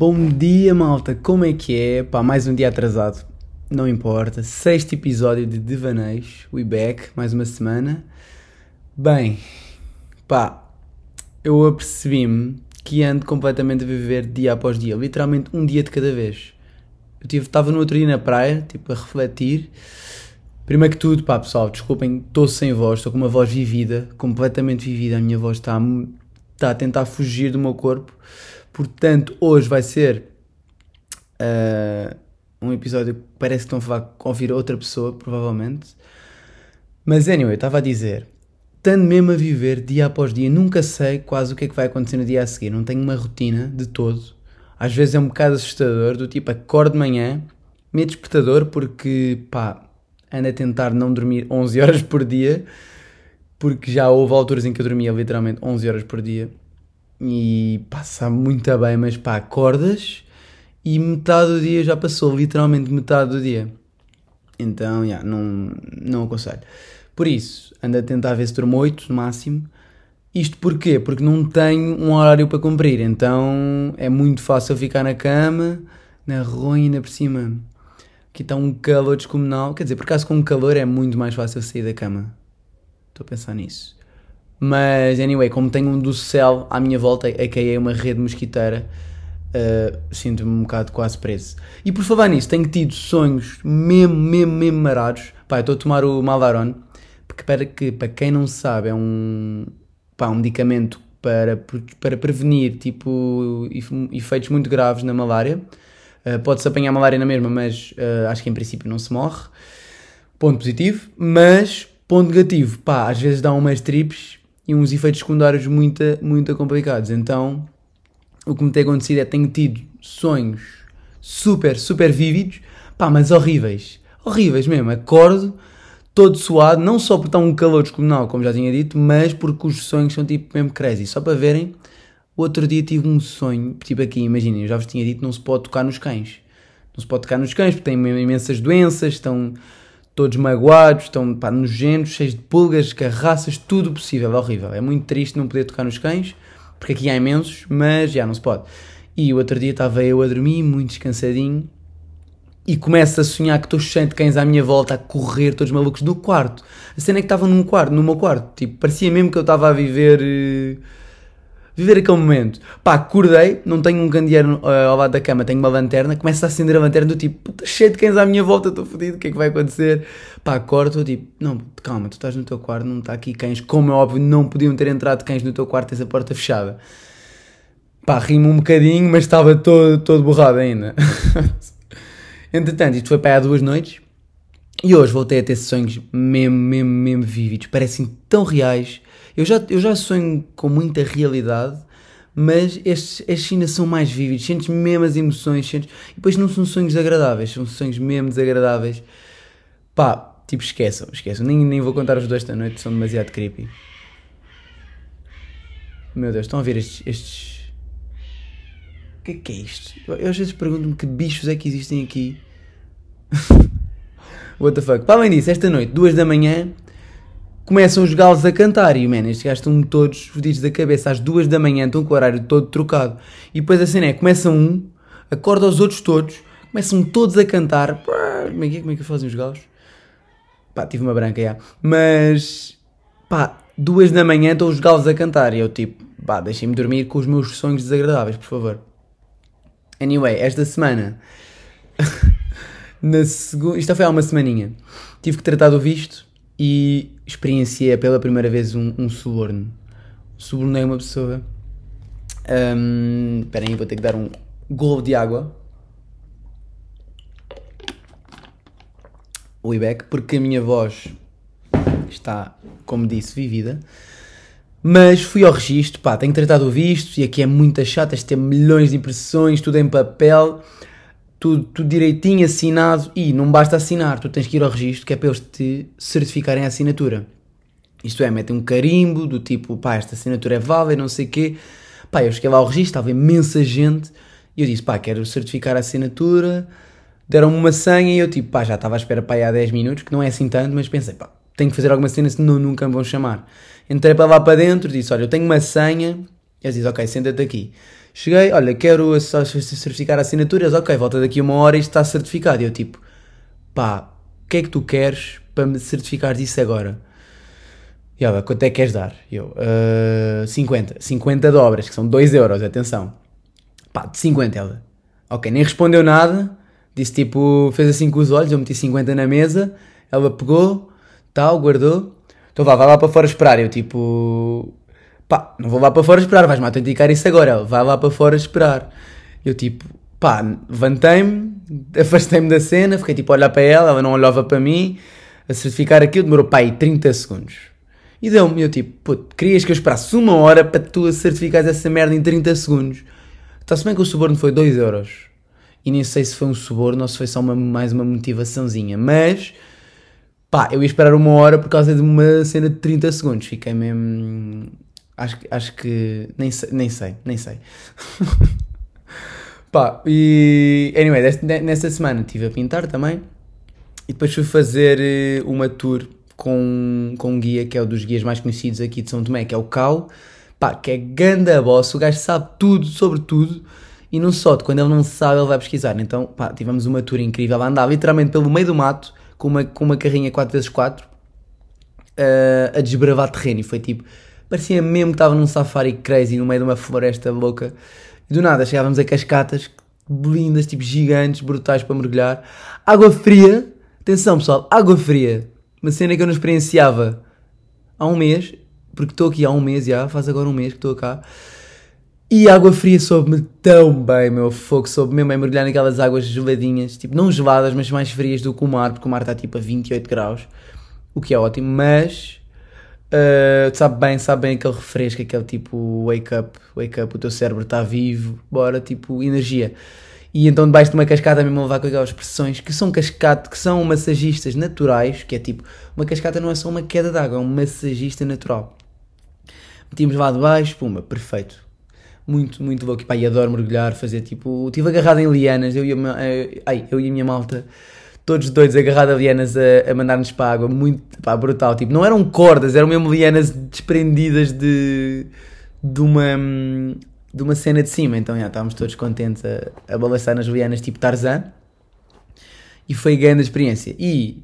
Bom dia, malta, como é que é? Pá, mais um dia atrasado, não importa. Sexto episódio de Devaneios, we back, mais uma semana. Bem, pá, eu apercebi-me que ando completamente a viver dia após dia, literalmente um dia de cada vez. Eu estava no outro dia na praia, tipo, a refletir. Primeiro que tudo, pá, pessoal, desculpem, estou sem voz, estou com uma voz vivida, completamente vivida. A minha voz está está a tentar fugir do meu corpo Portanto, hoje vai ser uh, um episódio que parece que estão a ouvir outra pessoa, provavelmente. Mas, anyway, estava a dizer, estando mesmo a viver dia após dia, nunca sei quase o que é que vai acontecer no dia a seguir. Não tenho uma rotina de todo. Às vezes é um bocado assustador, do tipo, acordo de manhã, meio despertador, porque, pá, ando a tentar não dormir 11 horas por dia, porque já houve alturas em que eu dormia literalmente 11 horas por dia e passa muito bem, mas pá, acordas e metade do dia já passou, literalmente metade do dia. Então, yeah, não, não aconselho. Por isso, ando a tentar ver se durmo 8 no máximo. Isto porquê? Porque não tenho um horário para cumprir, então é muito fácil ficar na cama, na ronha, por cima. Aqui está um calor descomunal. Quer dizer, por acaso com calor é muito mais fácil sair da cama. Estou a pensar nisso. Mas, anyway, como tenho um do céu à minha volta, a que é uma rede mosquiteira, uh, sinto-me um bocado quase preso. E por falar nisso, tenho tido sonhos mesmo, mesmo, mesmo marados. Pá, estou a tomar o Maldaron, porque para, que, para quem não sabe, é um, pá, um medicamento para, para prevenir tipo, efeitos muito graves na malária. Uh, Pode-se apanhar malária na mesma, mas uh, acho que em princípio não se morre. Ponto positivo. Mas, ponto negativo, pá, às vezes dá umas trips e uns efeitos secundários muito, muito complicados. Então, o que me tem acontecido é que tenho tido sonhos super, super vívidos, pá, mas horríveis. Horríveis mesmo. Acordo todo suado, não só porque está um calor descomunal, como já tinha dito, mas porque os sonhos são tipo mesmo crazy. Só para verem, outro dia tive um sonho, tipo aqui, imaginem, eu já vos tinha dito, não se pode tocar nos cães. Não se pode tocar nos cães porque têm imensas doenças, estão todos magoados, estão pá, nojentos, cheios de pulgas, carraças, tudo possível, é horrível. É muito triste não poder tocar nos cães, porque aqui há imensos, mas já não se pode. E o outro dia estava eu a dormir, muito descansadinho, e começo a sonhar que estou cheio de cães à minha volta, a correr, todos malucos, no quarto. A cena é que estava num quarto, no meu quarto, tipo, parecia mesmo que eu estava a viver. Uh viver aquele momento. Pá, acordei, não tenho um candeeiro uh, ao lado da cama, tenho uma lanterna, começo a acender a lanterna do tipo, puta, cheio de cães à minha volta, estou fodido, o que é que vai acontecer? Pá, acordo, estou tipo, não, calma, tu estás no teu quarto, não está aqui cães, como é óbvio, não podiam ter entrado cães no teu quarto, tens a porta fechada. Pá, rimo um bocadinho, mas estava todo, todo borrado ainda. Entretanto, isto foi para há duas noites, e hoje voltei a ter sonhos mesmo, mesmo, mesmo vívidos, parecem tão reais eu já, eu já sonho com muita realidade, mas estes, estes ainda são mais vívidos, sentes mesmo as emoções, sentes... e depois não são sonhos agradáveis, são sonhos mesmo desagradáveis. Pá, tipo, esqueçam, esqueçam, nem, nem vou contar os dois da noite, são demasiado creepy. Meu Deus, estão a ver estes. estes... O que é que é isto? Eu, eu às vezes pergunto-me que bichos é que existem aqui. What the fuck? Para além disso, esta noite, duas da manhã, começam os galos a cantar e, man, estes gajos estão todos fodidos da cabeça às duas da manhã, estão com o horário todo trocado. E depois a cena é, começa um, acorda os outros todos, começam todos a cantar. Como é que, é? Como é que fazem os galos? Pá, tive uma branca, já. Mas, pá, duas da manhã estão os galos a cantar e eu tipo, pá, deixem-me dormir com os meus sonhos desagradáveis, por favor. Anyway, esta semana, na segunda, isto foi há uma semaninha, tive que tratar do visto e experienciei pela primeira vez um, um suborno. Subornei uma pessoa. Um, esperem aí, vou ter que dar um golo de água. O Ibec, porque a minha voz está, como disse, vivida. Mas fui ao registro, pá, tenho tratado o visto e aqui é muito chato, tens de ter milhões de impressões, tudo em papel tudo, tudo direitinho, assinado, e não basta assinar, tu tens que ir ao registro, que é para eles te certificarem a assinatura. Isto é, metem um carimbo do tipo, pá, esta assinatura é válida, não sei o quê. Pá, eu cheguei lá ao registro, estava imensa gente, e eu disse, pá, quero certificar a assinatura, deram-me uma senha, e eu tipo, pá, já estava à espera para aí há 10 minutos, que não é assim tanto, mas pensei, pá, tenho que fazer alguma cena, senão nunca me vão chamar. Entrei para lá para dentro, disse, olha, eu tenho uma senha, eles dizem, ok, senta-te aqui. Cheguei, olha, quero certificar assinaturas, ok, volta daqui uma hora e está certificado. E eu tipo, pá, o que é que tu queres para me certificar disso agora? E ela, quanto é que queres dar? E eu, uh, 50. 50 dobras, que são 2 euros, atenção. Pá, de 50 ela. Ok, nem respondeu nada. Disse tipo, fez assim com os olhos, eu meti 50 na mesa. Ela pegou, tal, guardou. Então vá, vai lá para fora esperar. Eu tipo, pá, não vou lá para fora esperar, vais-me autenticar isso agora. Vai lá para fora esperar. Eu tipo, pá, levantei-me, afastei-me da cena, fiquei tipo a olhar para ela, ela não olhava para mim. A certificar aquilo demorou pá aí 30 segundos. E deu-me, eu tipo, puto, querias que eu esperasse uma hora para tu certificares essa merda em 30 segundos. Está-se bem que o suborno foi 2 euros. E nem sei se foi um suborno ou se foi só uma, mais uma motivaçãozinha. Mas, pá, eu ia esperar uma hora por causa de uma cena de 30 segundos. Fiquei mesmo. Acho, acho que. Nem sei, nem sei. Nem sei. pá, e. Anyway, nesta semana estive a pintar também. E depois fui fazer eh, uma tour com, com um guia que é um dos guias mais conhecidos aqui de São Tomé, que é o Cal, pá, que é ganda boss, o gajo sabe tudo sobre tudo e não só, quando ele não sabe ele vai pesquisar. Então, pá, tivemos uma tour incrível, ela andava literalmente pelo meio do mato com uma, com uma carrinha 4x4 uh, a desbravar terreno e foi tipo, parecia mesmo que estava num safari crazy no meio de uma floresta louca. E do nada chegávamos a cascatas lindas, tipo gigantes, brutais para mergulhar, água fria, atenção pessoal, água fria, uma cena que eu não experienciava há um mês, porque estou aqui há um mês já, faz agora um mês que estou cá. E a água fria soube-me tão bem, meu fogo, soube mesmo a mergulhar naquelas águas geladinhas, tipo, não geladas, mas mais frias do que o mar, porque o mar está tipo a 28 graus, o que é ótimo, mas uh, sabe bem, sabe bem aquele refresco, aquele tipo wake up, wake up, o teu cérebro está vivo, bora, tipo, energia. E então debaixo de uma cascata mesmo levar com aquelas pressões que são cascata, que são massagistas naturais, que é tipo, uma cascata não é só uma queda de água, é um massagista natural. Metíamos lá debaixo, pumba, perfeito. Muito, muito louco. E pá, e adoro mergulhar, fazer tipo. Estive agarrado em lianas, eu e a, eh, ai, eu e a minha malta, todos dois agarrados a lianas a, a mandar-nos para a água, muito pá, brutal. Tipo, não eram cordas, eram mesmo lianas desprendidas de, de uma de uma cena de cima, então já, estávamos todos contentes a, a balançar nas lianas tipo Tarzan e foi grande a experiência. E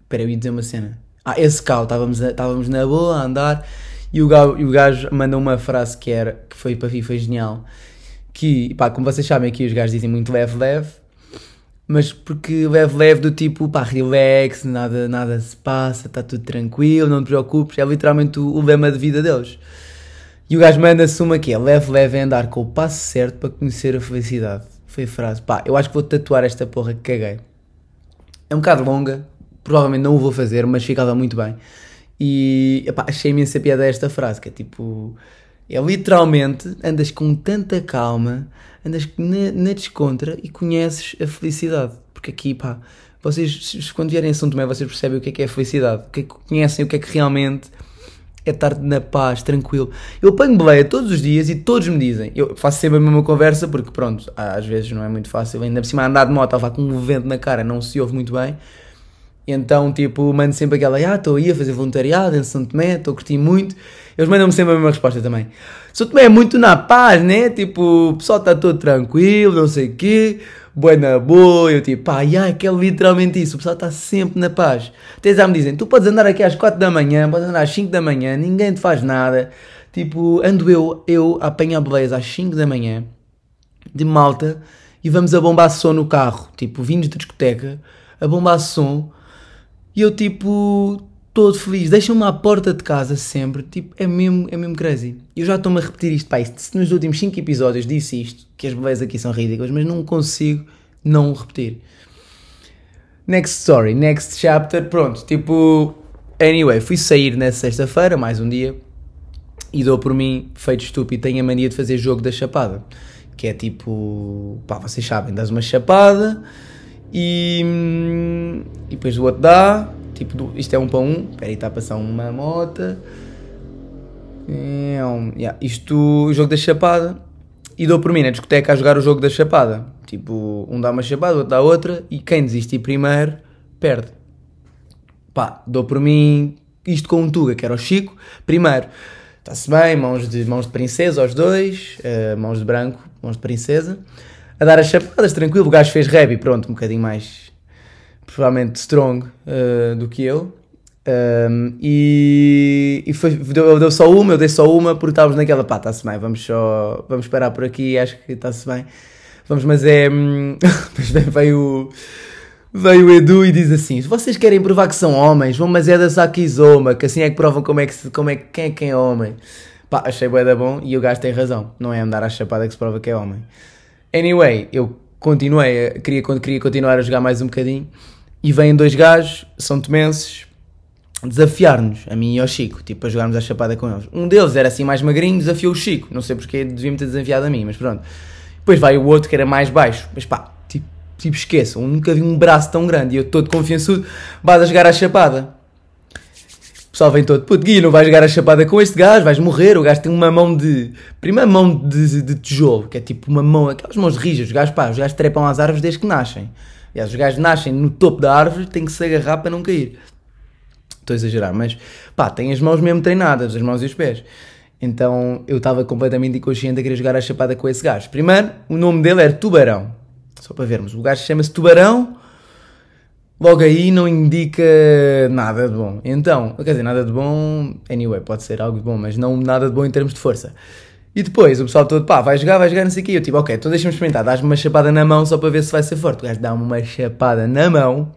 espera, eu ia dizer uma cena. Ah, esse cal, estávamos, estávamos na boa a andar e o gajo, e o gajo mandou uma frase que era que foi para mim foi genial. Que, pá, como vocês sabem aqui os gajos dizem muito leve, leve, mas porque leve, leve do tipo, pá, relax, nada, nada se passa, está tudo tranquilo, não te preocupes, é literalmente o, o lema de vida deles. E o gajo manda-se uma que é leve, leve a andar com o passo certo para conhecer a felicidade. Foi a frase. Pá, eu acho que vou tatuar esta porra que caguei. É um bocado longa, provavelmente não o vou fazer, mas ficava muito bem. E epá, achei imensa piada esta frase, que é tipo. É literalmente andas com tanta calma, andas na, na descontra e conheces a felicidade. Porque aqui, pá, vocês, quando vierem a São Tomé, vocês percebem o que é que é a felicidade, o que é que conhecem o que é que realmente é estar na paz, tranquilo. Eu apanho boleia todos os dias e todos me dizem. Eu faço sempre a mesma conversa porque, pronto, às vezes não é muito fácil. Ainda por cima, andar de moto, estava com um vento na cara, não se ouve muito bem. Então, tipo, mando sempre aquela, ah, estou aí a fazer voluntariado em São Tomé, estou a curtir muito. Eles mandam-me sempre a mesma resposta também. São Tomé é muito na paz, né? Tipo, o pessoal está todo tranquilo, não sei o quê boa na boa, eu tipo, pá, yeah, que é literalmente isso, o pessoal está sempre na paz. Até já me dizem, tu podes andar aqui às 4 da manhã, podes andar às 5 da manhã, ninguém te faz nada. Tipo, ando eu, eu a apanhar beleza às 5 da manhã, de malta, e vamos a bombar som no carro, tipo, vindos de discoteca, a bombar som, e eu tipo, todo feliz, deixam-me à porta de casa sempre, tipo, é mesmo, é mesmo crazy. Eu já estou-me a repetir isto, pá, isto, nos últimos 5 episódios disse isto, que as belezas aqui são ridículas, mas não consigo não repetir. Next story, next chapter, pronto, tipo, anyway, fui sair nessa sexta-feira, mais um dia, e dou por mim, feito estúpido, tenho a mania de fazer jogo da chapada, que é tipo, pá, vocês sabem, dás uma chapada, e, hum, e depois o outro dá, Tipo, isto é um para um. Espera aí, está a passar uma moto. É um, yeah. Isto, o jogo da chapada. E dou por mim na discoteca a jogar o jogo da chapada. Tipo, um dá uma chapada, o outro dá outra. E quem desistir primeiro, perde. Pá, dou por mim isto com um Tuga, que era o Chico. Primeiro, está-se bem, mãos de, mãos de princesa aos dois, uh, mãos de branco, mãos de princesa, a dar as chapadas, tranquilo, o gajo fez e pronto, um bocadinho mais, provavelmente strong uh, do que eu. Um, e, e foi, deu, deu, só uma, eu dei só uma porque estávamos naquela, pá, está-se bem, vamos só, vamos esperar por aqui, acho que está-se bem. Vamos, mas é. Hum, depois veio, veio o Edu e diz assim: se vocês querem provar que são homens, vão, mas é da Sakizoma, que assim é que provam como é que, como é, quem é quem é homem. Pá, achei bué da bom e o gajo tem razão, não é andar à chapada que se prova que é homem. Anyway, eu continuei, queria, queria continuar a jogar mais um bocadinho e vêm dois gajos, são temenses, desafiar-nos, a mim e ao Chico, tipo, a jogarmos à chapada com eles. Um deles era assim mais magrinho, desafiou o Chico, não sei porque devia-me ter desafiado a mim, mas pronto. Depois vai o outro que era mais baixo, mas pá, tipo, tipo esqueçam, nunca vi um braço tão grande e eu todo confiançudo, vais a jogar à chapada. Pessoal vem todo, puto Gui, não vais jogar a chapada com este gajo, vais morrer, o gajo tem uma mão de, primeira mão de, de tijolo, que é tipo uma mão, aquelas mãos rijas, os gajos pá, os gajos trepam às árvores desde que nascem. Aliás, os gajos nascem no topo da árvore, têm que se agarrar para não cair. Estou a exagerar, mas pá, tem as mãos mesmo treinadas, as mãos e os pés. Então eu estava completamente inconsciente a querer jogar a chapada com esse gajo. Primeiro, o nome dele era Tubarão. Só para vermos. O gajo chama-se Tubarão. Logo aí não indica nada de bom. Então, quer dizer, nada de bom. Anyway, pode ser algo de bom, mas não nada de bom em termos de força. E depois o pessoal todo, pá, vai jogar, vai jogar, não sei o quê. Eu tipo, ok, então deixa-me experimentar. Dás-me uma chapada na mão só para ver se vai ser forte. O gajo dá-me uma chapada na mão,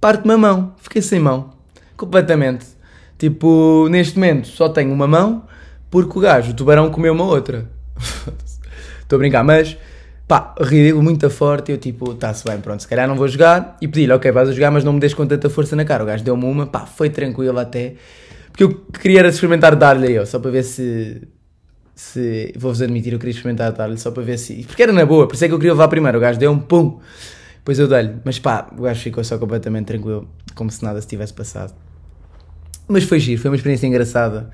parte-me a mão, fiquei sem mão completamente. Tipo, neste momento só tenho uma mão porque o gajo, o tubarão, comeu uma outra. Estou a brincar, mas pá, ridículo, muito forte. Eu tipo, está-se bem, pronto, se calhar não vou jogar. E pedi-lhe, ok, vais a jogar, mas não me deixes com tanta força na cara. O gajo deu-me uma, pá, foi tranquilo até. Porque eu queria era experimentar dar-lhe eu, só para ver se. se Vou-vos admitir, eu queria experimentar dar-lhe só para ver se. Porque era na boa, por isso é que eu queria levar primeiro. O gajo deu um pum. Depois eu dei-lhe, mas pá, o gajo ficou só completamente tranquilo, como se nada se tivesse passado. Mas foi giro, foi uma experiência engraçada.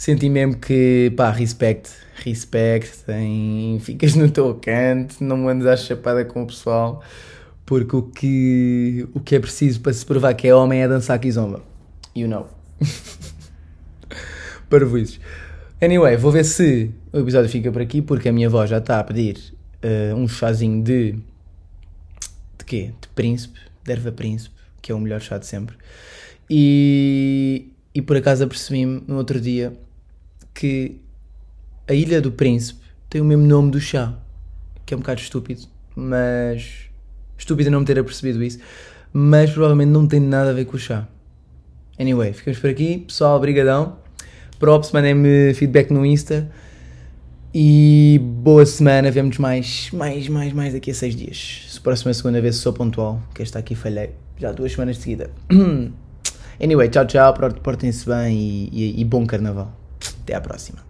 Senti mesmo que, pá, respect, respect, em, ficas no teu canto, não andes à chapada com o pessoal, porque o que, o que é preciso para se provar que é homem é dançar kizomba. You know. Parvoices. Anyway, vou ver se o episódio fica por aqui, porque a minha avó já está a pedir uh, um chazinho de. de quê? De príncipe, de erva príncipe, que é o melhor chá de sempre. E, e por acaso apercebi-me no outro dia que a Ilha do Príncipe tem o mesmo nome do chá, que é um bocado estúpido, mas. Estúpido não me ter apercebido isso, mas provavelmente não tem nada a ver com o chá. Anyway, ficamos por aqui. Pessoal, brigadão. Props, mandem-me feedback no Insta. E boa semana, vemos mais, mais, mais, mais daqui a seis dias. Se próxima segunda vez sou pontual, que esta aqui falhei. Já duas semanas de seguida. Anyway, tchau, tchau, portem-se bem e, e, e bom carnaval. Até à próxima.